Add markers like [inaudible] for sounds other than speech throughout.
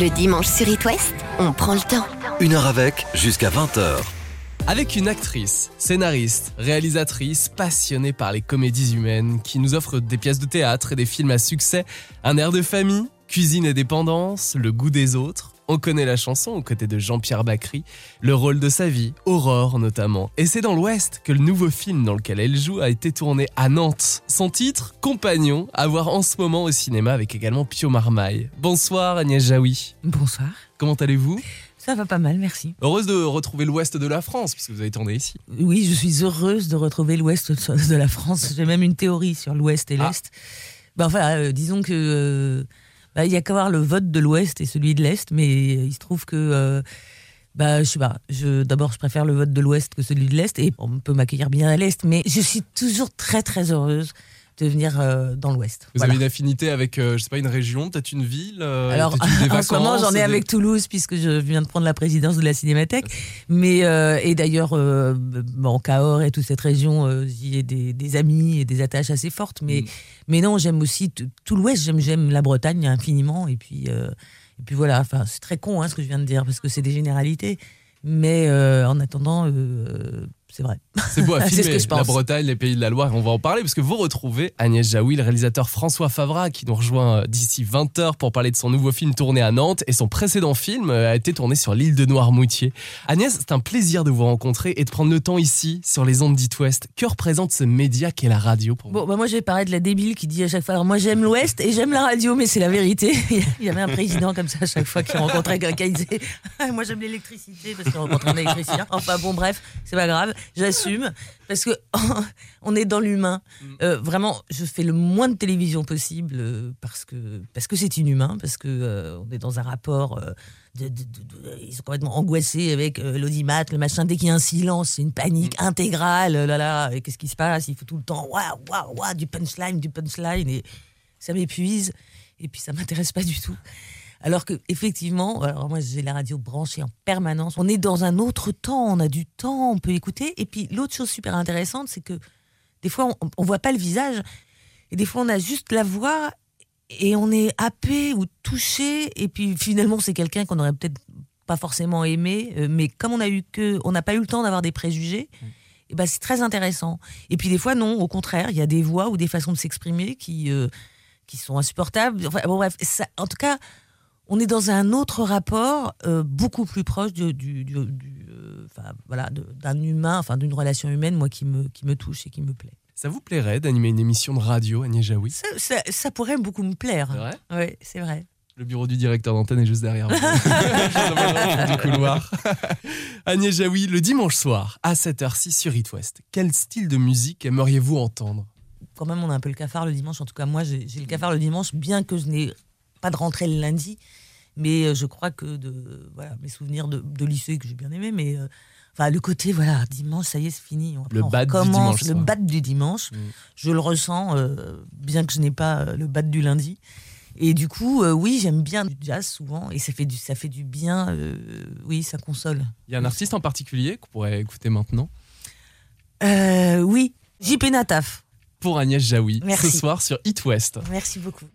Le dimanche sur It West, on prend le temps. Une heure avec, jusqu'à 20h. Avec une actrice, scénariste, réalisatrice passionnée par les comédies humaines qui nous offre des pièces de théâtre et des films à succès, un air de famille, cuisine et dépendance, le goût des autres. On connaît la chanson aux côtés de Jean-Pierre Bacry, le rôle de sa vie, Aurore notamment. Et c'est dans l'Ouest que le nouveau film dans lequel elle joue a été tourné à Nantes. Son titre, Compagnon, à voir en ce moment au cinéma avec également Pio Marmaille. Bonsoir Agnès Jaoui. Bonsoir. Comment allez-vous? Ça va pas mal, merci. Heureuse de retrouver l'Ouest de la France puisque vous avez tourné ici. Oui, je suis heureuse de retrouver l'ouest de la France. J'ai même une théorie sur l'ouest et Ah. l'est. Ben, enfin, euh, disons que euh, bah, il y a qu'à voir le vote de l'ouest et celui de l'est, mais il se trouve que euh, bah, je sais pas. Je, d'abord, je préfère le vote de l'ouest que celui de l'est et on peut m'accueillir bien à l'est, mais je suis toujours très très heureuse de venir euh, dans l'ouest. Vous Voilà. avez une affinité avec, euh, je sais pas, une région, peut-être une ville euh, Alors, [laughs] en ce moment, j'en ai des- avec Toulouse puisque je viens de prendre la présidence de la Cinémathèque. Mais euh, et d'ailleurs, bon, Cahors et toute cette région, j'y ai des, des amis et des attaches assez fortes. Mais Mm. mais non, j'aime aussi tout l'Ouest. J'aime j'aime la Bretagne infiniment. Et puis et puis voilà. Enfin, c'est très con hein, ce que je viens de dire parce que c'est des généralités. Mais euh, en attendant, euh, c'est vrai. C'est beau à [laughs] C'est ce filmer, que je pense. la Bretagne, les pays de la Loire, on va en parler parce que vous retrouvez Agnès Jaoui, le réalisateur François Favra qui nous rejoint euh, d'ici 20h pour parler de son nouveau film tourné à Nantes et son précédent film euh, a été tourné sur l'île de Noirmoutier. Agnès, c'est un plaisir de vous rencontrer et de prendre le temps ici sur les ondes d'It West. Que représente ce média qu'est la radio pour vous? Bon, bah moi, je vais paraître la débile qui dit à chaque fois Alors, moi, j'aime l'Ouest et j'aime la radio, mais c'est la vérité. [laughs] Il y avait un président comme ça à chaque fois qui rencontrait quelqu'un, [laughs] il disait Moi, j'aime l'électricité parce qu'il rencontrait un électricien. Enfin, bon, bref, c'est pas grave, j'assume. Parce que [laughs] on est dans l'humain. Euh, vraiment, je fais le moins de télévision possible euh, parce que parce que c'est inhumain, parce que euh, on est dans un rapport. de- de- de- de- ils sont complètement angoissés avec l'audimat, le machin. Dès qu'il y a un silence, c'est une panique intégrale. euh, Là, là, qu'est-ce qui se passe? Il faut tout le temps, waouh, waouh, waouh, du punchline, du punchline. Et ça m'épuise. Et puis, ça m'intéresse pas du tout. Alors que, effectivement, alors moi, j'ai la radio branchée en permanence. On est dans un autre temps, on a du temps, on peut écouter. Et puis, l'autre chose super intéressante, c'est que des fois, on, on voit pas le visage. Et des fois, on a juste la voix et on est happé ou touché. Et puis, finalement, c'est quelqu'un qu'on aurait peut-être pas forcément aimé. euh, mais comme on a eu que, on n'a pas eu le temps d'avoir des préjugés, et ben, c'est très intéressant. Et puis, des fois, non, au contraire, il y a des voix ou des façons de s'exprimer qui, euh, qui sont insupportables. Enfin, bon, bref, ça, en tout cas, on est dans un autre rapport euh, beaucoup plus proche du, du- du- du, euh, enfin, voilà, d'un humain, enfin d'une relation humaine, moi qui me, qui me touche et qui me plaît. Ça vous plairait d'animer une émission de radio, Agnès Jaoui? Ça, ça- ça pourrait beaucoup me plaire. C'est vrai? Oui, c'est vrai. Le bureau du directeur d'antenne est juste derrière vous. [laughs] [laughs] Du couloir. [laughs] Agnès Jaoui, le dimanche soir, à 7h06 sur It West, quel style de musique aimeriez-vous entendre? Quand même, on a un peu le cafard le dimanche. En tout cas, moi, j'ai le cafard le dimanche, bien que je n'ai pas de rentrée le lundi. Mais euh, je crois que de voilà, mes souvenirs de, de lycée que j'ai bien aimé, mais euh, enfin le côté voilà dimanche, ça y est, c'est fini. Le on bad du recommence, dimanche le bad du dimanche. Mm. Je le ressens, euh, bien que je n'ai pas le bad du lundi. Et du coup, euh, oui, j'aime bien du jazz souvent, et ça fait du, ça fait du bien. euh, oui, ça console. Il y a un artiste en particulier qu'on pourrait écouter maintenant? Euh, oui, JP Nataf. pour Agnès Jaoui, Merci. ce soir sur It West. Merci beaucoup.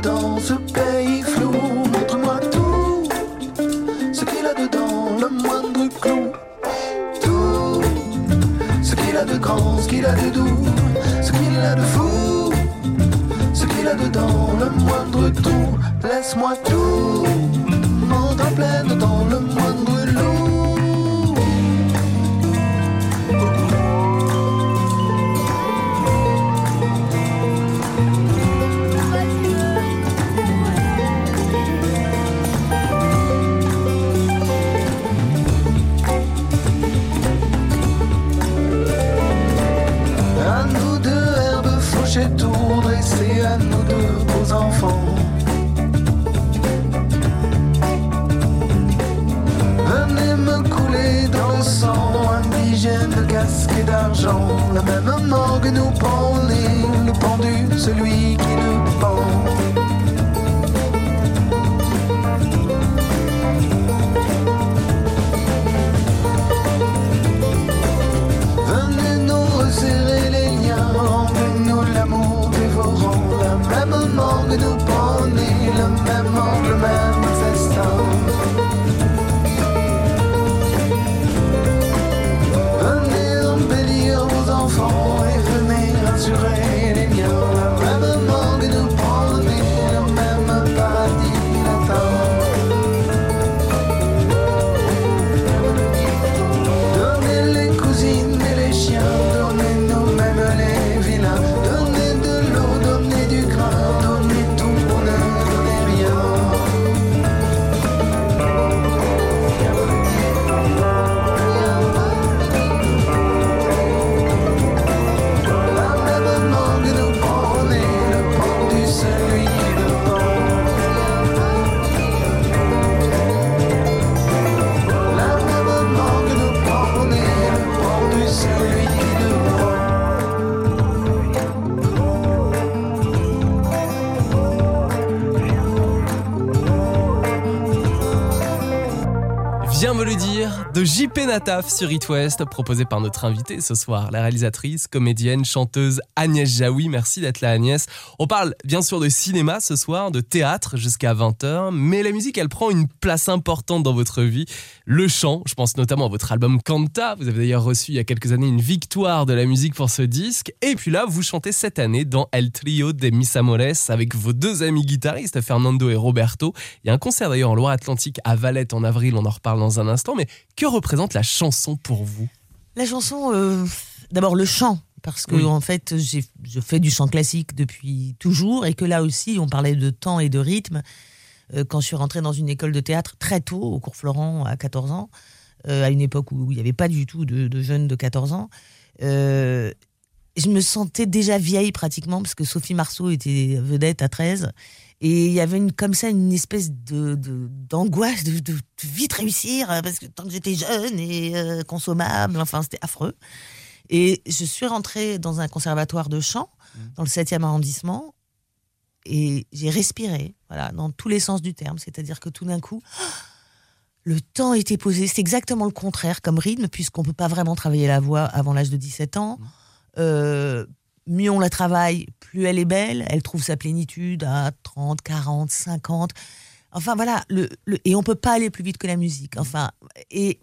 A dedans, ce pays d'argent. La même morgue nous pend le pendu, celui qui nous pend. IP. De JP Nataf sur It West, proposé par notre invitée ce soir, la réalisatrice, comédienne, chanteuse Agnès Jaoui. Merci d'être là Agnès. On parle bien sûr de cinéma ce soir, de théâtre jusqu'à 20h, mais la musique elle prend une place importante dans votre vie. Le chant, je pense notamment à votre album Canta, vous avez d'ailleurs reçu il y a quelques années une victoire de la musique pour ce disque, et puis là vous chantez cette année dans El Trio de Mis Amores avec vos deux amis guitaristes, Fernando et Roberto. Il y a un concert d'ailleurs en Loire-Atlantique à Valette en avril, on en reparle dans un instant, mais que représente la chanson pour vous La chanson, euh, d'abord le chant, parce que Oui. en fait, j'ai- je fais du chant classique depuis toujours, et que là aussi, on parlait de temps et de rythme. Euh, quand je suis rentrée dans une école de théâtre très tôt, au cours Florent, à 14 ans, euh, à une époque où il n'y avait pas du tout de, de jeunes de 14 ans, je me sentais déjà vieille pratiquement, parce que Sophie Marceau était vedette à 13. Et il y avait une, comme ça une espèce de de- d'angoisse de, de- de vite réussir euh, parce que tant que j'étais jeune et euh, consommable, enfin c'était affreux. Et je suis rentrée dans un conservatoire de chant dans le 7e arrondissement et j'ai respiré, voilà, dans tous les sens du terme. C'est-à-dire que tout d'un coup, [gasps] le temps était posé. C'est exactement le contraire comme rythme, puisqu'on ne peut pas vraiment travailler la voix avant l'âge de 17 ans. Euh, mieux on la travaille, plus elle est belle. Elle trouve sa plénitude à 30, 40, 50. Enfin voilà, et on peut pas aller plus vite que la musique. Enfin, et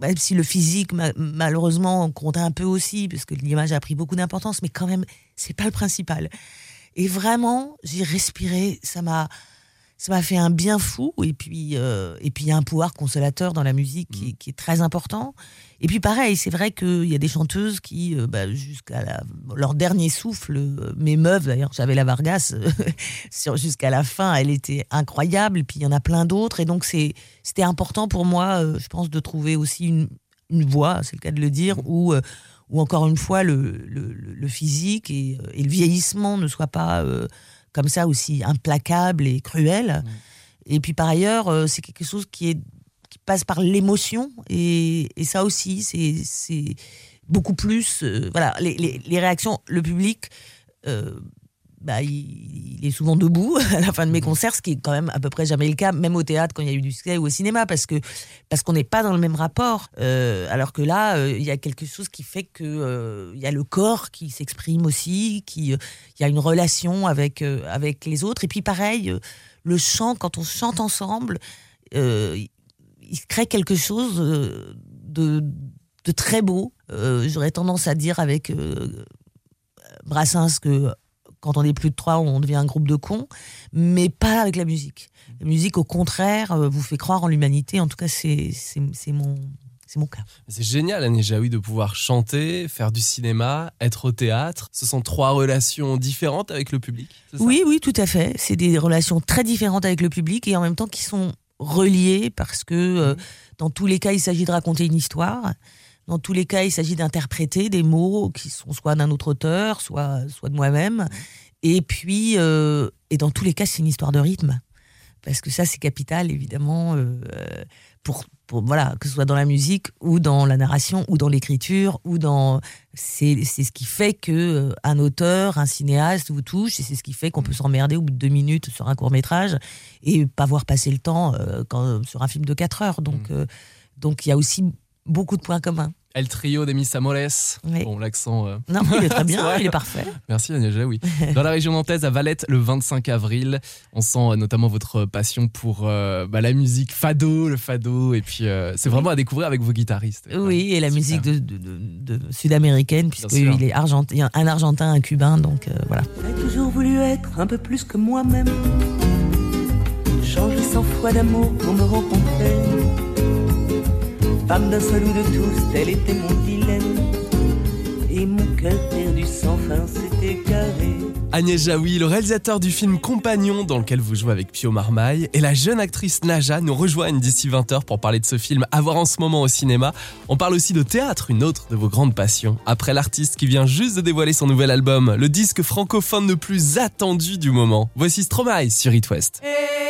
même si le physique, ma- malheureusement, compte un peu aussi, parce que l'image a pris beaucoup d'importance, mais quand même, c'est pas le principal. Et vraiment, j'ai respiré, ça m'a, ça m'a fait un bien fou. Et puis, euh, et puis il y a un pouvoir consolateur dans la musique qui, qui est très important. Et puis pareil, c'est vrai qu'il y a des chanteuses qui, euh, bah, jusqu'à leur dernier souffle, euh, m'émeuvent. D'ailleurs, j'avais la Vargas euh, [laughs] jusqu'à la fin, elle était incroyable. Et puis il y en a plein d'autres. Et donc c'était important pour moi, je pense, de trouver aussi une, une voix, c'est le cas de le dire, où, euh, où encore une fois le, le, le- le physique et, et le vieillissement ne soient pas euh, comme ça aussi implacable et cruel. Et puis par ailleurs, euh, c'est quelque chose qui est qui passe par l'émotion et, et ça aussi, c'est c'est beaucoup plus. euh, voilà, les, les, les réactions, le public. euh, bah, il, il est souvent debout [laughs] à la fin de mes concerts, ce qui est quand même à peu près jamais le cas, même au théâtre quand il y a eu du succès ou au cinéma, parce que parce qu'on n'est pas dans le même rapport. Euh, alors que là, euh, il y a quelque chose qui fait que euh, il y a le corps qui s'exprime aussi, qui il y a une relation avec avec les autres. Et puis pareil, le chant quand on chante ensemble, il- se crée quelque chose de de très beau. J'aurais tendance à dire avec Brassens que quand on est plus de trois, on devient un groupe de cons, mais pas avec la musique. La musique, au contraire, euh, vous fait croire en l'humanité. En tout cas, c'est mon, c'est mon cas. C'est génial, Annie Jaoui, de pouvoir chanter, faire du cinéma, être au théâtre. Ce sont trois relations différentes avec le public. Oui, oui, tout à fait. C'est des relations très différentes avec le public et en même temps qui sont reliées parce que euh, dans tous les cas, il s'agit de raconter une histoire. Dans tous les cas, il s'agit d'interpréter des mots qui sont soit d'un autre auteur, soit, soit de moi-même. Et puis, euh, et dans tous les cas, c'est une histoire de rythme. Parce que ça, c'est capital, évidemment, euh, pour, pour, voilà, que ce soit dans la musique ou dans la narration ou dans l'écriture ou dans. C'est c'est ce qui fait que euh, un auteur, un cinéaste vous touche et c'est ce qui fait qu'on peut s'emmerder au bout de deux minutes sur un court métrage et pas voir passer le temps euh, quand, sur un film de quatre heures. Donc, euh, donc il y a aussi beaucoup de points communs. El trio des Miss Amores. Oui. Bon, l'accent. euh, Non, il est très [laughs] bien, il est parfait. Merci Agnès Jaoui. [laughs] Dans la région nantaise, à Valette, le 25 avril, on sent euh, notamment votre passion pour euh, bah, la musique fado, le fado, et puis euh, c'est vraiment à découvrir avec vos guitaristes. Oui, et la Super. musique de, de- de- de sud-américaine, puisqu'il est argentin, un argentin, un cubain, donc euh, voilà. J'ai toujours voulu être un peu plus que moi-même. Changer sans foi d'amour pour me rencontrer. Femme d'un seul ou de tous, tel était mon dilemme. Et mon cœur perdu sans fin s'est égaré. Agnès Jaoui, le réalisateur du film Compagnon, dans lequel vous jouez avec Pio Marmaille, et la jeune actrice Naja nous rejoignent d'ici 20h pour parler de ce film à voir en ce moment au cinéma. On parle aussi de théâtre, une autre de vos grandes passions. Après l'artiste qui vient juste de dévoiler son nouvel album, le disque francophone le plus attendu du moment. Voici Stromae sur It West. Je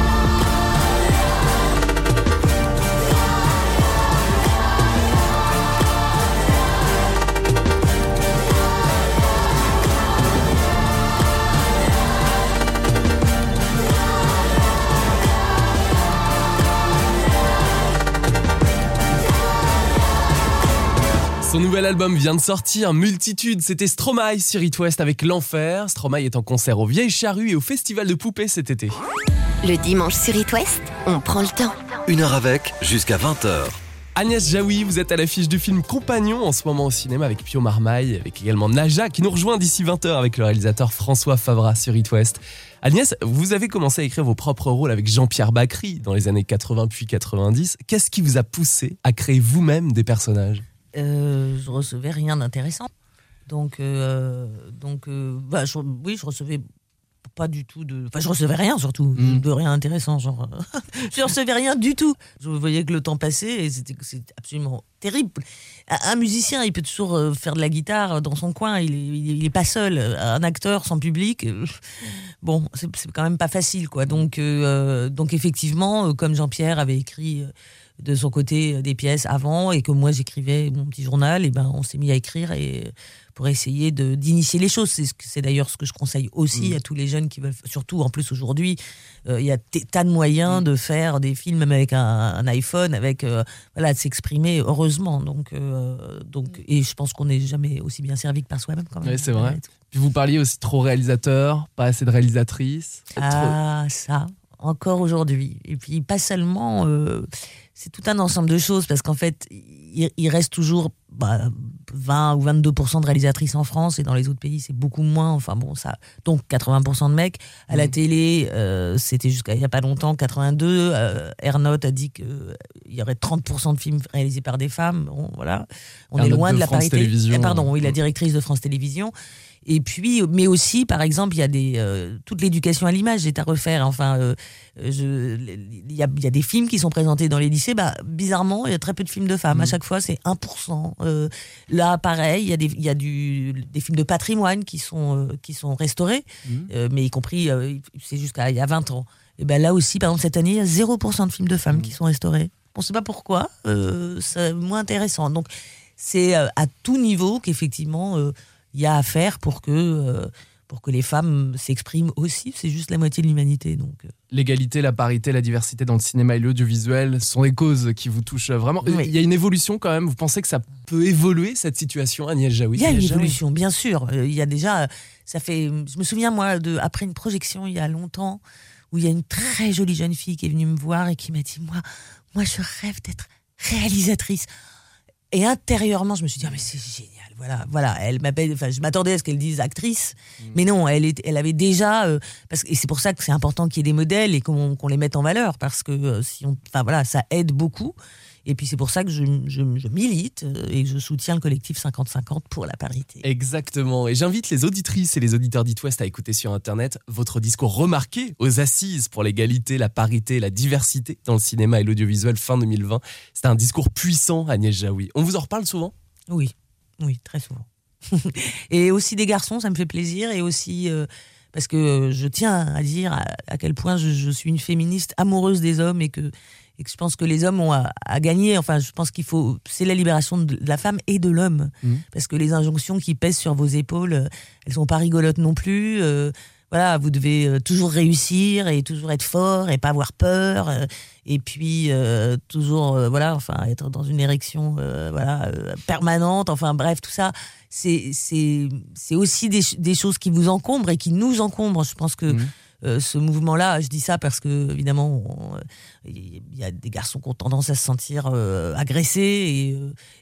Nouvel album vient de sortir, Multitude, c'était Stromae sur It West avec L'Enfer. Stromae est en concert aux Vieilles Charrues et au Festival de Poupées cet été. Le dimanche sur It West, on prend le temps. Une heure avec, jusqu'à 20h. Agnès Jaoui, vous êtes à l'affiche du film Compagnon en ce moment au cinéma avec Pio Marmaille, avec également Naja qui nous rejoint d'ici 20h avec le réalisateur François Favra sur It West. Agnès, vous avez commencé à écrire vos propres rôles avec Jean-Pierre Bacry dans les années 80 puis 90. Qu'est-ce qui vous a poussé à créer vous-même des personnages? Euh, je recevais rien d'intéressant. Donc, euh, donc euh, bah, je- oui, je recevais pas du tout de. Enfin, je recevais rien surtout, Mm. de rien intéressant. Genre, [laughs] je recevais rien du tout. Je voyais que le temps passait et c'était absolument terrible. Un musicien, il peut toujours euh, faire de la guitare dans son coin. Il est, il est- pas seul. Un acteur sans public, euh, bon, c'est quand même pas facile, quoi. Donc, euh, donc effectivement, euh, comme Jean-Pierre avait écrit. Euh, de son côté euh, des pièces avant et que moi j'écrivais mon petit journal et ben on s'est mis à écrire et pour essayer de d'initier les choses c'est c'est d'ailleurs ce que je conseille aussi à tous les jeunes qui veulent surtout en plus aujourd'hui euh, il y a tas de moyens de faire des films même avec un, un iPhone avec euh, voilà de s'exprimer heureusement donc euh, donc et je pense qu'on n'est jamais aussi bien servi que par soi-même quand même Ouais, c'est vrai. Puis vous parliez aussi trop réalisateur, pas assez de réalisatrice. Ah, ça, encore aujourd'hui. Et puis, pas seulement. euh, c'est tout un ensemble de choses, parce qu'en fait, il, il reste toujours bah, 20 ou 22% de réalisatrices en France, et dans les autres pays, c'est beaucoup moins. Enfin, bon, ça. Donc, 80% de mecs. À la télé, euh, c'était jusqu'à il n'y a pas longtemps, 82. Euh, Ernotte a dit qu'il y aurait 30% de films réalisés par des femmes. Bon, voilà. On est loin de de, la France parité. Eh, pardon, oui, la Mm. directrice de France Télévisions. Et puis, mais aussi, par exemple, il y a des, euh, toute l'éducation à l'image est à refaire. Enfin, euh, je, il y a, il y a des films qui sont présentés dans les lycées. Bah, bizarrement, il y a très peu de films de femmes. À chaque fois, c'est 1%. Euh, là, pareil, il y a, des, il y a du, des films de patrimoine qui sont, euh, qui sont restaurés, euh, mais y compris, c'est jusqu'à il y a 20 ans. Et ben là aussi, par exemple, cette année, il y a 0% de films de femmes qui sont restaurés. On ne sait pas pourquoi. C'est moins intéressant. Donc, c'est à tout niveau qu'effectivement, y a à faire pour que, euh, pour que les femmes s'expriment aussi. C'est juste la moitié de l'humanité. Donc, euh, L'égalité, la parité, la diversité dans le cinéma et l'audiovisuel sont des causes qui vous touchent vraiment. Oui. Il y a une évolution quand même. Vous pensez que ça peut évoluer cette situation, Agnès Jaoui? Il y a une évolution, bien sûr. Euh, Il y a déjà, ça fait, je me souviens moi de après une projection il y a longtemps où il y a une très jolie jeune fille qui est venue me voir et qui m'a dit moi, moi je rêve d'être réalisatrice. Et intérieurement, je me suis dit ah, mais c'est génial. Voilà, voilà. Elle m'appelle. Enfin, je m'attendais à ce qu'elle dise actrice, mais non, elle est, elle avait déjà. euh, parce que et c'est pour ça que c'est important qu'il y ait des modèles et qu'on qu'on les mette en valeur parce que euh, si on, enfin voilà, ça aide beaucoup. Et puis c'est pour ça que je, je, je milite euh, et je soutiens le collectif 50-50 pour la parité. Exactement. Et j'invite les auditrices et les auditeurs d'It West à écouter sur Internet votre discours remarqué aux assises pour l'égalité, la parité, la diversité dans le cinéma et l'audiovisuel fin 2020. C'était un discours puissant, Agnès Jaoui. On vous en reparle souvent? Oui, oui, très souvent. [laughs] et aussi des garçons, ça me fait plaisir. Et aussi euh, parce que je tiens à dire à, à quel point je, je suis une féministe amoureuse des hommes et que, et que je pense que les hommes ont à, à gagner. Enfin, je pense qu'il faut. C'est la libération de la femme et de l'homme. Mhm. Parce que les injonctions qui pèsent sur vos épaules, euh, elles sont pas rigolotes non plus. euh, voilà, vous devez euh, toujours réussir et toujours être fort et pas avoir peur. euh, et puis euh, toujours, voilà, enfin, être dans une érection, voilà, permanente. Enfin, bref, tout ça, c'est aussi des, ch- des choses qui vous encombrent et qui nous encombrent. Je pense que Mhm. Euh, ce mouvement-là, je dis ça parce que évidemment, euh, il y a des garçons qui ont tendance à se sentir euh, agressés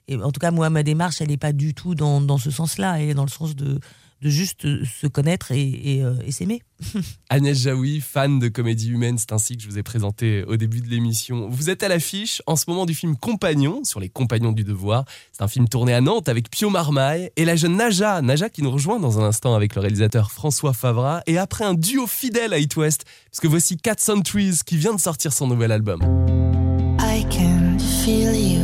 et, et en tout cas, moi, ma démarche, elle n'est pas du tout dans, dans ce sens-là. Elle est dans le sens de de juste euh, se connaître et, et, euh, et s'aimer. [laughs] Agnès Jaoui, fan de comédie humaine, c'est ainsi que je vous ai présenté au début de l'émission. Vous êtes à l'affiche en ce moment du film Compagnon, sur les compagnons du devoir. C'est un film tourné à Nantes avec Pio Marmaille et la jeune Naja. Naja qui nous rejoint dans un instant avec le réalisateur François Favra. Et après un duo fidèle à It West, puisque voici Cat Trees qui vient de sortir son nouvel album. I can feel you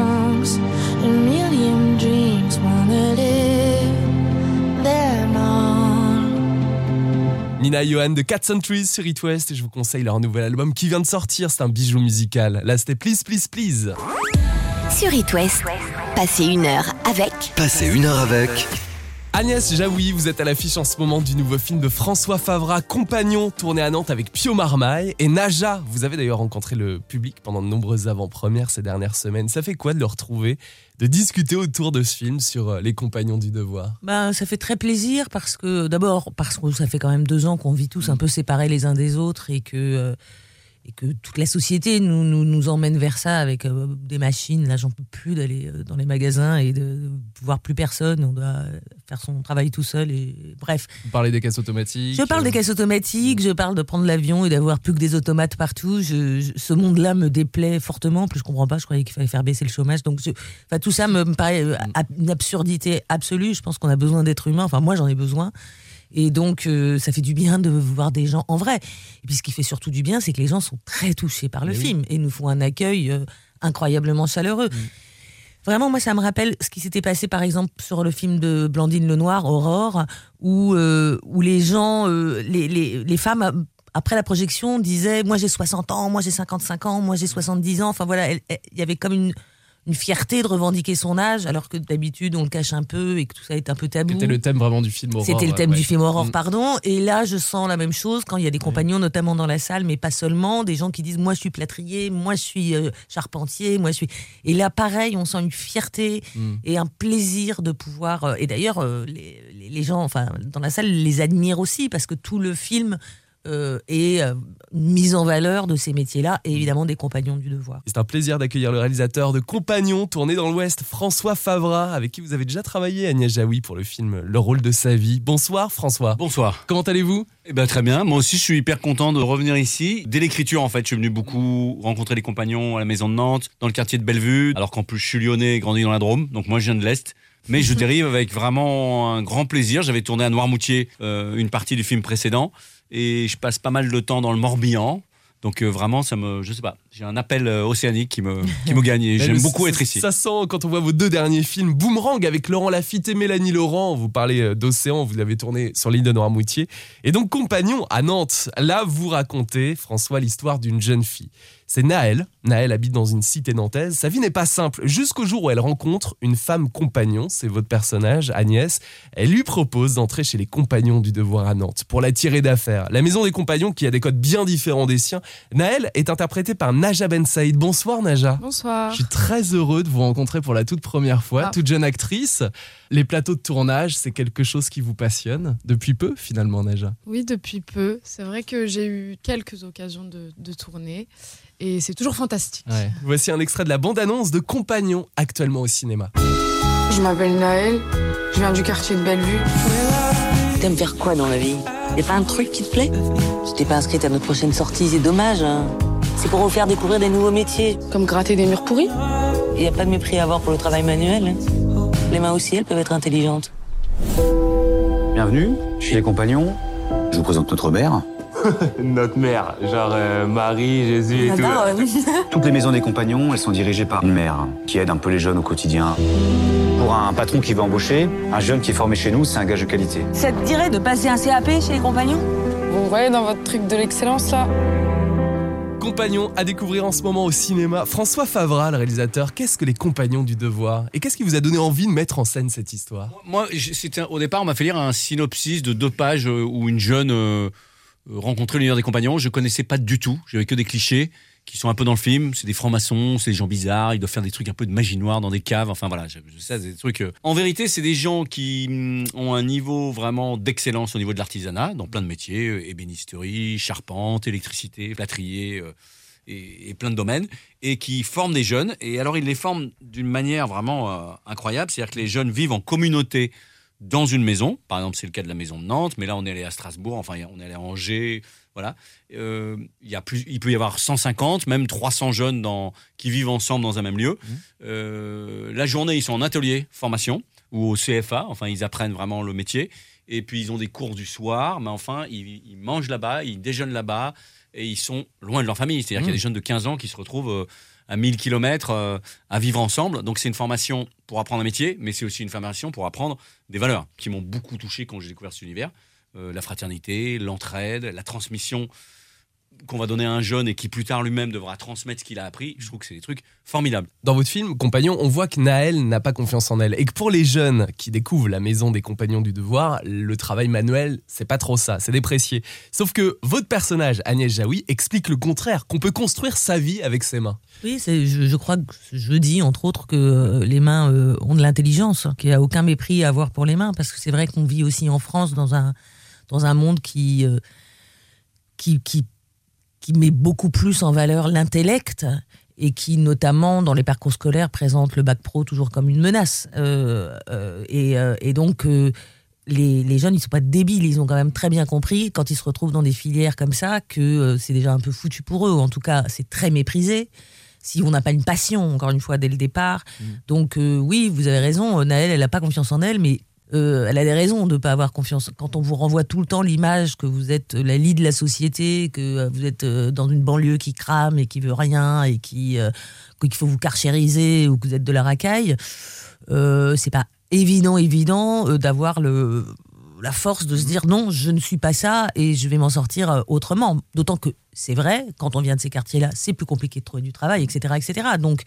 songs, a million dreams, wanna live them all. Nina et Johan de 4 Centuries sur It West et je vous conseille leur nouvel album qui vient de sortir, c'est un bijou musical. Là c'était Please Please Please. Sur It West, passez une heure avec Passez une heure avec Agnès Jaoui, vous êtes à l'affiche en ce moment du nouveau film de François Favra, Compagnon, tourné à Nantes avec Pio Marmaille et Naja. Vous avez d'ailleurs rencontré le public pendant de nombreuses avant-premières ces dernières semaines. Ça fait quoi de le retrouver, de discuter autour de ce film sur euh, les compagnons du devoir? Ben, ça fait très plaisir parce que d'abord parce que ça fait quand même deux ans qu'on vit tous un peu séparés les uns des autres et que euh, et que toute la société nous, nous, nous emmène vers ça avec euh, des machines. Là, j'en peux plus d'aller euh, dans les magasins et de, voir plus personne. On doit faire son travail tout seul et bref. Vous parlez des caisses automatiques Je parle des euh, caisses automatiques, je parle de prendre l'avion et d'avoir plus que des automates partout. Je, je- ce monde-là me déplaît fortement. En plus, je comprends pas. Je croyais qu'il fallait faire baisser le chômage. Donc, je- tout ça me, me paraît une absurdité absolue. Je pense qu'on a besoin d'êtres humains. Enfin, moi, j'en ai besoin. Et donc, euh, ça fait du bien de voir des gens en vrai. Et puis, ce qui fait surtout du bien, c'est que les gens sont très touchés par le Mais oui. film et nous font un accueil euh, incroyablement chaleureux. Vraiment, moi, ça me rappelle ce qui s'était passé, par exemple, sur le film de Blandine Lenoir, Aurore, où, euh, où les gens, les, les, les femmes, après la projection, disaient Moi, j'ai 60 ans, moi, j'ai 55 ans, moi, j'ai 70 ans. Enfin, voilà, il y avait comme une, une fierté de revendiquer son âge, alors que d'habitude, on le cache un peu et que tout ça est un peu tabou. C'était le thème vraiment du film. Aurore, C'était le thème ouais. du film Aurore, Mm. pardon. Et là, je sens la même chose quand il y a des compagnons, notamment dans la salle, mais pas seulement, des gens qui disent Moi, je suis plâtrier, moi, je suis euh, charpentier, moi, je suis. Et là, pareil, on sent une fierté Mm. et un plaisir de pouvoir. euh, et d'ailleurs, euh, les gens, enfin, dans la salle, les admirent aussi parce que tout le film. Euh, est euh, mise en valeur de ces métiers-là et évidemment des compagnons du devoir. C'est un plaisir d'accueillir le réalisateur de Compagnon, tourné dans l'Ouest, François Favra, avec qui vous avez déjà travaillé, Agnès Jaoui, pour le film Le rôle de sa vie. Bonsoir François. Bonsoir. Comment allez-vous? Eh ben, très bien. Moi aussi, je suis hyper content de revenir ici. Dès l'écriture, en fait, je suis venu beaucoup rencontrer les compagnons à la maison de Nantes, dans le quartier de Bellevue. Alors qu'en plus, je suis lyonnais et grandi dans la Drôme. Donc, moi, je viens de l'Est. Mais je [laughs] dérive avec vraiment un grand plaisir. J'avais tourné à Noirmoutier euh, une partie du film précédent. Et je passe pas mal de temps dans le Morbihan. Donc, euh, vraiment, ça me. Je sais pas. J'ai un appel euh, océanique qui me, qui me gagne. Et [laughs] j'aime beaucoup être ici. Ça sent quand on voit vos deux derniers films, Boomerang avec Laurent Lafitte et Mélanie Laurent. Vous parlez euh, d'Océan, vous avez tourné sur l'île de Noirmoutier. Et donc Compagnon à Nantes. Là, vous racontez, François, l'histoire d'une jeune fille. C'est Naël. Naël habite dans une cité nantaise. Sa vie n'est pas simple jusqu'au jour où elle rencontre une femme compagnon. C'est votre personnage, Agnès. Elle lui propose d'entrer chez les compagnons du devoir à Nantes pour la tirer d'affaire. La maison des compagnons qui a des codes bien différents des siens. Naël est interprétée par Naja Ben Saïd. Bonsoir Naja. Bonsoir. Je suis très heureux de vous rencontrer pour la toute première fois, Ah. toute jeune actrice. Les plateaux de tournage, c'est quelque chose qui vous passionne depuis peu finalement Naja? Oui, depuis peu. C'est vrai que j'ai eu quelques occasions de, de tourner et c'est toujours fantastique. Voici un extrait de la bande-annonce de Compagnon actuellement au cinéma. Je m'appelle Naël, je viens du quartier de Bellevue. T'aimes faire quoi dans la vie? Y'a pas un truc qui te plaît Tu t'es pas inscrite à notre prochaine sortie, c'est dommage. hein. C'est pour vous faire découvrir des nouveaux métiers. Comme gratter des murs pourris Y a pas de mépris à avoir pour le travail manuel. hein. Les mains aussi, elles peuvent être intelligentes. Bienvenue chez les compagnons. Je vous présente notre mère. [laughs] Notre mère, genre euh, Marie, Jésus et tout. [laughs] Toutes les maisons des compagnons, elles sont dirigées par une mère qui aide un peu les jeunes au quotidien. Pour un patron qui veut embaucher, un jeune qui est formé chez nous, c'est un gage de qualité. Ça te dirait de passer un CAP chez les compagnons? Vous voyez dans votre truc de l'excellence là Compagnon à découvrir en ce moment au cinéma. François Favra, le réalisateur, qu'est-ce que les compagnons du devoir? Et qu'est-ce qui vous a donné envie de mettre en scène cette histoire? Moi, c'était au départ, on m'a fait lire un synopsis de deux pages euh, où une jeune euh, rencontrait l'univers des compagnons. Je connaissais pas du tout. J'avais que des clichés qui sont un peu dans le film. C'est des francs-maçons, c'est des gens bizarres. Ils doivent faire des trucs un peu de magie noire dans des caves. Enfin voilà, c'est des trucs. euh. En vérité, c'est des gens qui hum, ont un niveau vraiment d'excellence au niveau de l'artisanat dans plein de métiers euh, ébénisterie, charpente, électricité, plâtrier. euh, et, plein de domaines, et qui forment des jeunes. Et alors, ils les forment d'une manière vraiment incroyable. C'est-à-dire que les jeunes vivent en communauté dans une maison. Par exemple, c'est le cas de la maison de Nantes, mais là, on est allé à Strasbourg, enfin, on est allé à Angers. Voilà. Euh, il, y a plus, il peut y avoir 150, même 300 jeunes dans, qui vivent ensemble dans un même lieu. Euh, la journée, ils sont en atelier, formation, ou au CFA. Enfin, ils apprennent vraiment le métier. Et puis, ils ont des cours du soir, mais enfin, ils, ils mangent là-bas, ils déjeunent là-bas, et ils sont loin de leur famille. C'est-à-dire qu'il y a des jeunes de 15 ans qui se retrouvent euh, à 1000 km à vivre ensemble. Donc, c'est une formation pour apprendre un métier, mais c'est aussi une formation pour apprendre des valeurs qui m'ont beaucoup touché quand j'ai découvert cet univers. Euh, la fraternité, l'entraide, la transmission qu'on va donner à un jeune et qui plus tard lui-même devra transmettre ce qu'il a appris. Je trouve que c'est des trucs formidables. Dans votre film, Compagnon, on voit que Naël n'a pas confiance en elle. Et que pour les jeunes qui découvrent la maison des compagnons du devoir, le travail manuel, c'est pas trop ça, c'est déprécié. Sauf que votre personnage, Agnès Jaoui, explique le contraire, qu'on peut construire sa vie avec ses mains. Oui, c'est, je, je crois que je dis entre autres que euh, les mains euh, ont de l'intelligence, qu'il n'y a aucun mépris à avoir pour les mains, parce que c'est vrai qu'on vit aussi en France dans un, dans un monde qui, euh, qui, qui, qui met beaucoup plus en valeur l'intellect et qui, notamment dans les parcours scolaires, présente le bac pro toujours comme une menace. Euh, euh, et, euh, et donc, les, les jeunes, ils sont pas débiles, ils ont quand même très bien compris, quand ils se retrouvent dans des filières comme ça, que c'est déjà un peu foutu pour eux, ou en tout cas, c'est très méprisé. Si on n'a pas une passion, encore une fois, dès le départ. Donc, euh, oui, vous avez raison, Naël, elle n'a pas confiance en elle, mais euh, elle a des raisons de ne pas avoir confiance. Quand on vous renvoie tout le temps l'image que vous êtes la lie de la société, que euh, vous êtes euh, dans une banlieue qui crame et qui veut rien et qui euh, qu'il faut vous carchériser ou que vous êtes de la racaille, euh, c'est pas évident, évident euh, d'avoir le la force de se dire non, je ne suis pas ça et je vais m'en sortir euh, autrement. D'autant que c'est vrai, quand on vient de ces quartiers-là, c'est plus compliqué de trouver du travail, etc., etc. Donc,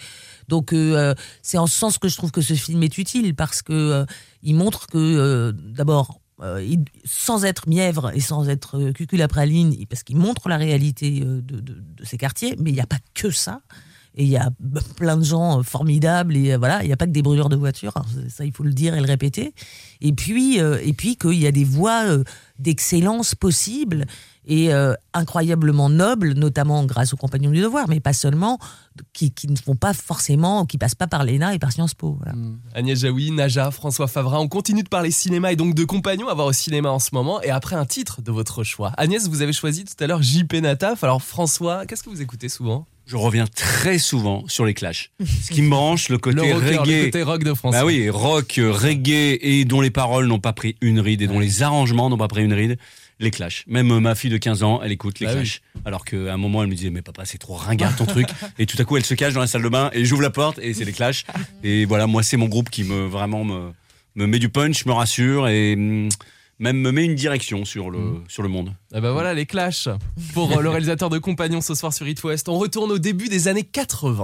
donc euh, c'est en ce sens que je trouve que ce film est utile parce que euh, il montre que euh, d'abord. euh, sans être mièvre et sans être euh, cuculapraline, parce qu'il montre la réalité euh, de, de- de ces quartiers, mais il n'y a pas que ça. Et il y a plein de gens euh, formidables et euh, voilà, il n'y a pas que des brûlures de voitures, hein, ça il faut le dire et le répéter. Et puis, euh, et puis qu'il y a des voies d'excellence possibles et euh, incroyablement nobles, notamment grâce aux compagnons du devoir, mais pas seulement, qui, qui ne font pas forcément, qui passent pas par l'ENA et par Sciences Po. voilà. Agnès Jaoui, Naja, François Favra, on continue de parler cinéma et donc de compagnons à voir au cinéma en ce moment. Et après un titre de votre choix. Agnès, vous avez choisi tout à l'heure JP Nataf. Alors François, qu'est-ce que vous écoutez souvent? Je reviens très souvent sur les clashs. [laughs] Ce qui me branche, le côté Le rocker, reggae. le côté rock de François. Bah oui, rock, euh, reggae, et dont les paroles n'ont pas pris une ride, et dont les arrangements n'ont pas pris une ride, les clashs. Même euh, ma fille de 15 ans, elle écoute les Bah oui. clashs. Alors qu'à un moment, elle me disait, mais papa, c'est trop ringard ton truc. [laughs] Et tout à coup, elle se cache dans la salle de bain, et j'ouvre la porte, et c'est les clashs. Et voilà, moi, c'est mon groupe qui me, vraiment me, me met du punch, me rassure, et hum, même me met une direction sur le, Mm. sur le monde. Eh ben voilà les clashs pour euh, le réalisateur de Compagnons ce soir sur It West. On retourne au début des années 80.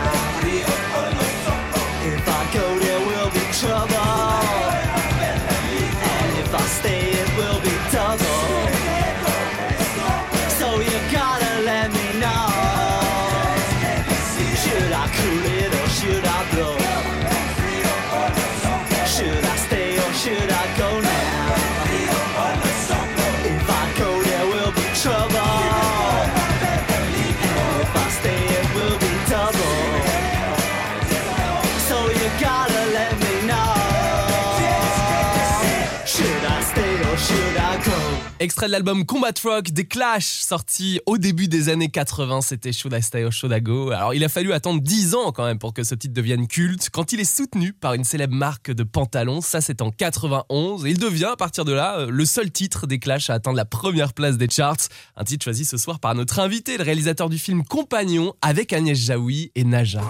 Extrait de l'album Combat Rock des Clash, sorti au début des années 80, c'était Should I Stay or Should I Go? Alors il a fallu attendre 10 ans quand même pour que ce titre devienne culte, quand il est soutenu par une célèbre marque de pantalons, ça c'est en 91, et il devient à partir de là euh, le seul titre des Clash à atteindre la première place des charts. Un titre choisi ce soir par notre invité, le réalisateur du film Compagnon, avec Agnès Jaoui et Naja.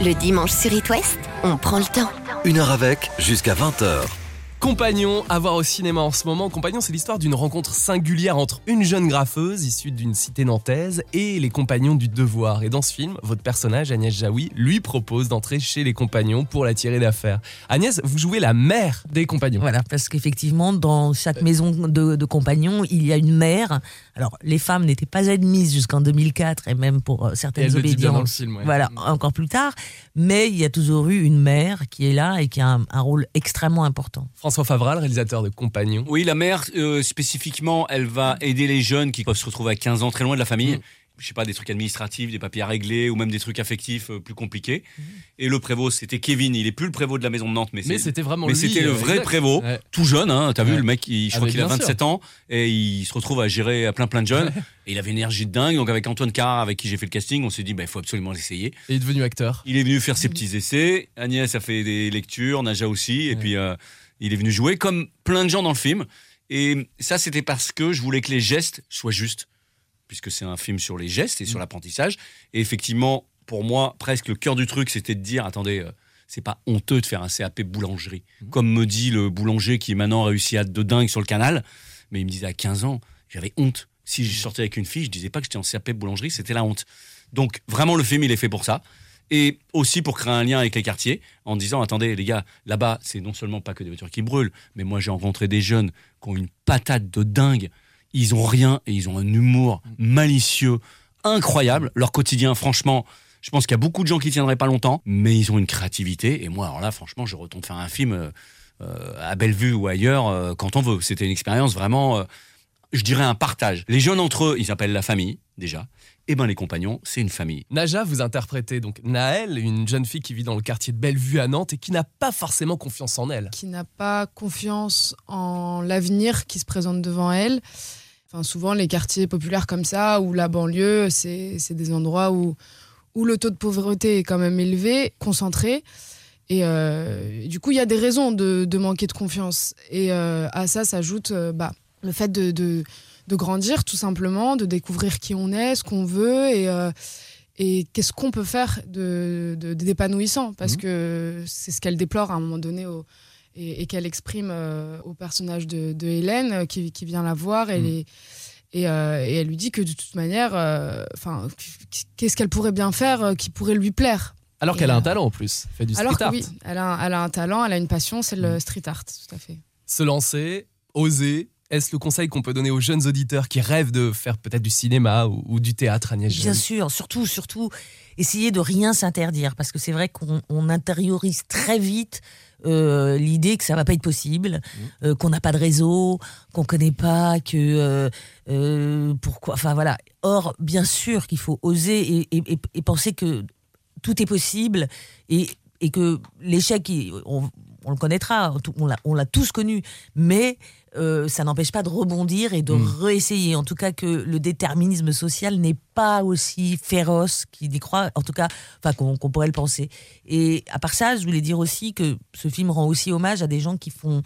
Le dimanche sur It West, on prend le temps. Une heure avec, jusqu'à 20h. Compagnon, à voir au cinéma en ce moment. Compagnon, c'est l'histoire d'une rencontre singulière entre une jeune graffeuse issue d'une cité nantaise et les compagnons du devoir. Et dans ce film, votre personnage, Agnès Jaoui, lui propose d'entrer chez les compagnons pour la tirer d'affaire. Agnès, vous jouez la mère des compagnons. Voilà, parce qu'effectivement, dans chaque maison de, de compagnons, il y a une mère. Alors, les femmes n'étaient pas admises jusqu'en 2004, et même pour euh, certaines obédiences. film, ouais. Voilà, encore plus tard. Mais il y a toujours eu une mère qui est là et qui a un, un rôle extrêmement important. François Favral, réalisateur de Compagnon. Oui, la mère, euh, spécifiquement, elle va aider les jeunes qui peuvent se retrouver à 15 ans très loin de la famille. Mm. Je sais pas, des trucs administratifs, des papiers à régler ou même des trucs affectifs euh, plus compliqués. Et le prévôt, c'était Kevin. Il est plus le prévôt de la maison de Nantes, mais, Mais c'était vraiment Mais lui, c'était le euh, vrai exact. prévôt, Ouais. tout jeune. Hein, T'as vu, le mec, il, je Ah, crois mais qu'il a bien 27 ans et il se retrouve à gérer à plein plein de jeunes. [laughs] Et il avait une énergie de dingue. Donc avec Antoine Carr, avec qui j'ai fait le casting, on s'est dit, bah, il faut absolument l'essayer. Et il est devenu acteur. Il est venu faire ses petits essais. Agnès a fait des lectures, Naja aussi. Et puis, euh, il est venu jouer comme plein de gens dans le film. Et ça, c'était parce que je voulais que les gestes soient justes, puisque c'est un film sur les gestes et sur l'apprentissage. Et effectivement, pour moi, presque le cœur du truc, c'était de dire, attendez, euh, c'est pas honteux de faire un CAP boulangerie. Comme me dit le boulanger qui maintenant a réussi à de dingue sur le canal. Mais il me disait à 15 ans, j'avais honte. Si je sortais avec une fille, je disais pas que j'étais en CAP boulangerie, c'était la honte. Donc vraiment, le film, il est fait pour ça. Et aussi pour créer un lien avec les quartiers, en disant, attendez, les gars, là-bas, c'est non seulement pas que des voitures qui brûlent, mais moi j'ai rencontré des jeunes qui ont une patate de dingue. Ils ont rien et ils ont un humour malicieux, incroyable. Leur quotidien, franchement, Je pense qu'il y a beaucoup de gens qui tiendraient pas longtemps, mais ils ont une créativité. Et moi, alors là, franchement, je retourne faire un film euh, euh, à Bellevue ou ailleurs euh, quand on veut. C'était une expérience vraiment, je dirais, un partage. Les jeunes entre eux, ils s'appellent la famille, déjà. Et ben les compagnons, c'est une famille. Naja, vous interprétez donc Naël, une jeune fille qui vit dans le quartier de Bellevue à Nantes et qui n'a pas forcément confiance en elle. qui n'a pas confiance en l'avenir qui se présente devant elle. Enfin, souvent, les quartiers populaires comme ça, ou la banlieue, c'est c'est des endroits où, où le taux de pauvreté est quand même élevé, concentré. Et euh, du coup, il y a des raisons de, de manquer de confiance. Et euh, à ça s'ajoute euh, bah, le fait de, de, de grandir, tout simplement, de découvrir qui on est, ce qu'on veut et, euh, et qu'est-ce qu'on peut faire de, de- d'épanouissant. Parce que c'est ce qu'elle déplore à un moment donné au- et, et qu'elle exprime euh, au personnage de, de Hélène euh, qui, qui vient la voir. Elle est- et, euh, et elle lui dit que de toute manière, euh, enfin, qu'est-ce qu'elle pourrait bien faire euh, qui pourrait lui plaire Alors Et, qu'elle a un talent en plus, elle fait du street Alors que art. oui, elle a, elle a un talent, elle a une passion, c'est le street art, tout à fait. Se lancer, oser, est-ce le conseil qu'on peut donner aux jeunes auditeurs qui rêvent de faire peut-être du cinéma ou, ou du théâtre, Agnès Bien sûr, surtout, surtout, essayer de rien s'interdire, parce que c'est vrai qu'on on intériorise très vite euh, l'idée que ça va pas être possible, euh, qu'on n'a pas de réseau, qu'on connaît pas, que euh, pourquoi, enfin voilà. Or, bien sûr qu'il faut oser et, et- et- et penser que tout est possible et, et que l'échec, on, on le connaîtra, on l'a tous connu, mais euh, ça n'empêche pas de rebondir et de Mm. réessayer. En tout cas, que le déterminisme social n'est pas aussi féroce qu'il y croit, en tout cas, enfin, qu'on qu'on pourrait le penser. Et à part ça, je voulais dire aussi que ce film rend aussi hommage à des gens qui font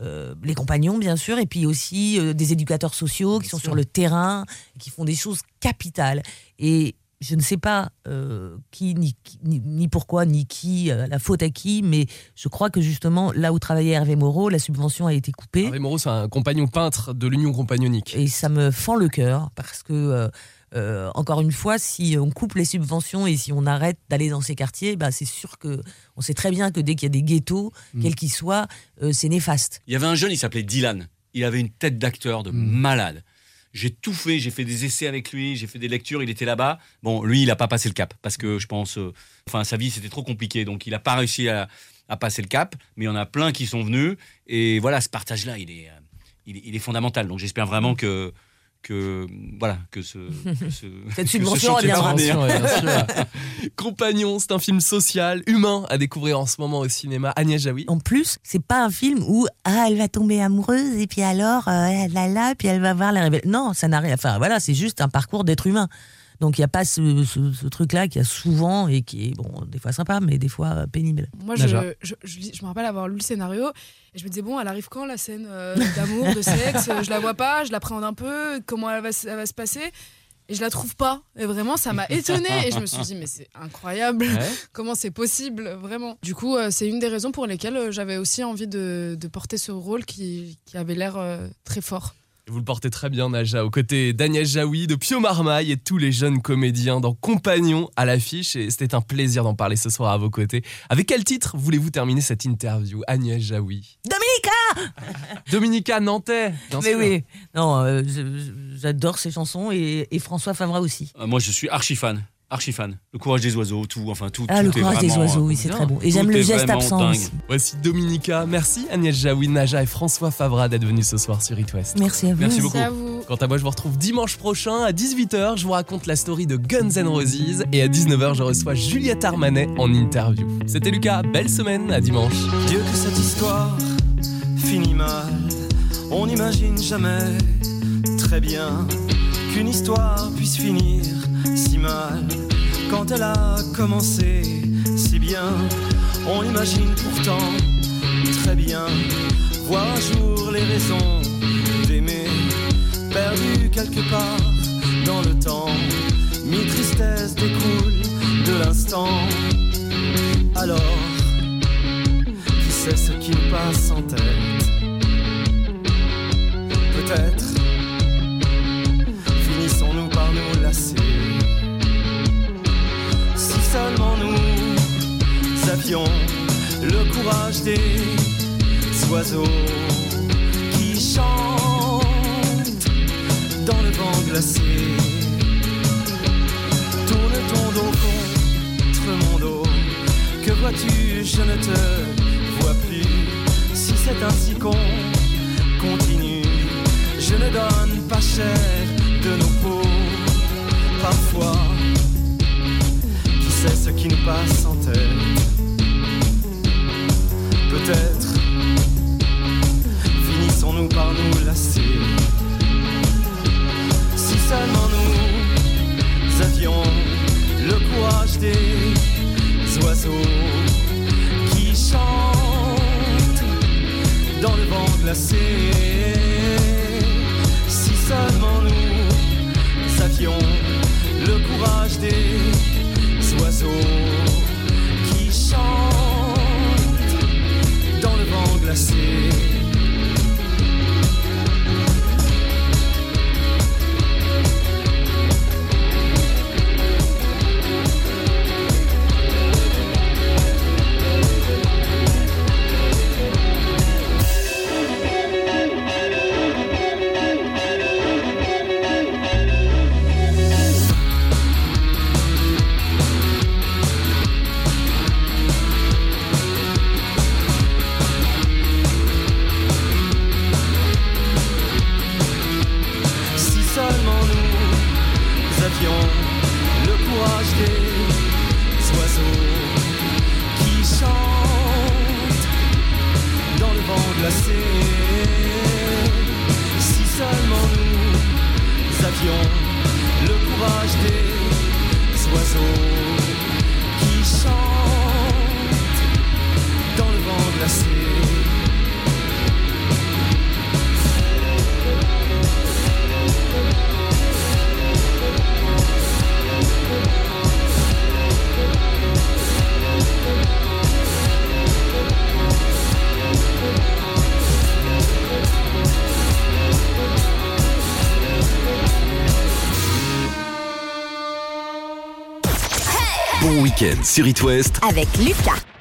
euh, les compagnons, bien sûr, et puis aussi euh, des éducateurs sociaux qui sont sur le terrain, qui font des choses capitales. Et je ne sais pas euh, qui, ni, ni, ni pourquoi, ni qui, euh, la faute à qui, mais je crois que justement, là où travaillait Hervé Moreau, la subvention a été coupée. Hervé Moreau, c'est un compagnon peintre de l'Union compagnonique. Et ça me fend le cœur parce que, euh, euh, encore une fois, si on coupe les subventions et si on arrête d'aller dans ces quartiers, bah, c'est sûr que on sait très bien que dès qu'il y a des ghettos, Mm. quels qu'ils soient, euh, c'est néfaste. Il y avait un jeune, il s'appelait Dylan. Il avait une tête d'acteur de malade. J'ai tout fait, j'ai fait des essais avec lui, j'ai fait des lectures, il était là-bas. Bon, lui, il n'a pas passé le cap parce que je pense, euh, enfin, sa vie c'était trop compliqué, donc il n'a pas réussi à, passer le cap. Mais il y en a plein qui sont venus et voilà, ce partage-là, il est, euh, il est fondamental. Donc j'espère vraiment que que voilà que ce, que ce [laughs] Cette subvention sûr. [laughs] Compagnon, c'est un film social, humain à découvrir en ce moment au cinéma. Agnès Jaoui. En plus, c'est pas un film où ah elle va tomber amoureuse et puis alors euh, là là puis elle va voir la révélation. Non, ça n'a rien. Enfin voilà, c'est juste un parcours d'être humain. Donc il y a pas ce, ce- ce truc-là qu'il y a souvent et qui est bon des fois sympa mais des fois euh, pénible. Moi, je, je, je me rappelle avoir lu le scénario et je me disais, bon, elle arrive quand la scène euh, d'amour, de sexe? Je la vois pas, je l'appréhende un peu, comment elle va, elle va se passer? Et je la trouve pas. Et vraiment, ça m'a étonnée. Et je me suis dit, mais c'est incroyable. Ouais. [laughs] Comment c'est possible, vraiment? Du coup, euh, c'est une des raisons pour lesquelles j'avais aussi envie de, de porter ce rôle qui, qui avait l'air euh, très fort. Vous le portez très bien, Naja, aux côtés d'Agnès Jaoui, de Pio Marmaille et tous les jeunes comédiens dans Compagnon à l'affiche. Et c'était un plaisir d'en parler ce soir à vos côtés. Avec quel titre voulez-vous terminer cette interview, Agnès Jaoui? Dominica Dominica Nantais, bien Mais sûr. oui, non, euh, j'adore ces chansons et, et François Favra aussi. Euh, Moi, je suis archi fan. Archi fan. Le courage des oiseaux, tout, enfin tout. Ah, tout le est courage des oiseaux, euh, oui, c'est bien. très bon. Et j'aime le est geste absent aussi. Voici Dominica. Merci Agnès Jaoui, Naja et François Favra d'être venus ce soir sur It West. Merci à vous. Merci Merci beaucoup. à vous. Quant à moi, je vous retrouve dimanche prochain à 18h. Je vous raconte la story de Guns N' Roses. Et à 19h, je reçois Juliette Armanet en interview. C'était Lucas. Belle semaine. À dimanche. Dieu que cette histoire finit mal. On n'imagine jamais très bien qu'une histoire puisse finir si mal. Quand elle a commencé si bien, on imagine pourtant très bien voir un jour les raisons d'aimer, perdues quelque part dans le temps. Mi tristesse découle de l'instant. Alors, qui sait ce qui nous passe en tête? Sur It West Avec Lucas.